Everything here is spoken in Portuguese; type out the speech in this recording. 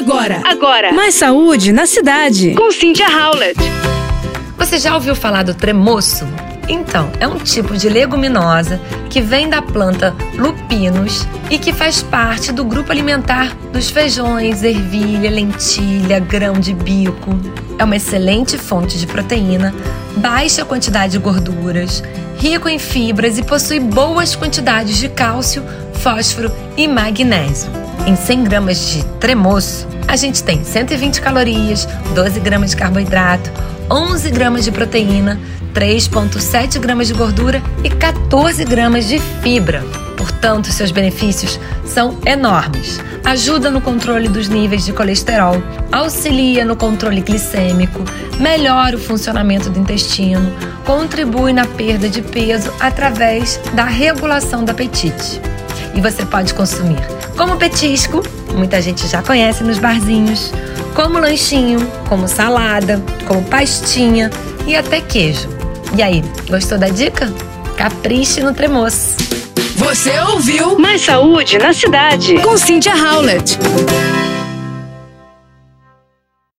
Agora, Agora, mais saúde na cidade. com Cynthia Howlett. Você já ouviu falar do tremoço? Então, é um tipo de leguminosa que vem da planta lupinus e que faz parte do grupo alimentar dos feijões, ervilha, lentilha, grão de bico. É uma excelente fonte de proteína, baixa quantidade de gorduras, rico em fibras e possui boas quantidades de cálcio, fósforo e magnésio. Em 100 gramas de tremoço, a gente tem 120 calorias, 12 gramas de carboidrato, 11 gramas de proteína, 3,7 gramas de gordura e 14 gramas de fibra. Portanto, seus benefícios são enormes. Ajuda no controle dos níveis de colesterol, auxilia no controle glicêmico, melhora o funcionamento do intestino, contribui na perda de peso através da regulação do apetite. E você pode consumir como petisco, muita gente já conhece nos barzinhos, como lanchinho, como salada, como pastinha e até queijo. E aí, gostou da dica? Capriche no tremoço. Você ouviu Mais saúde na cidade. com Cynthia Howlett.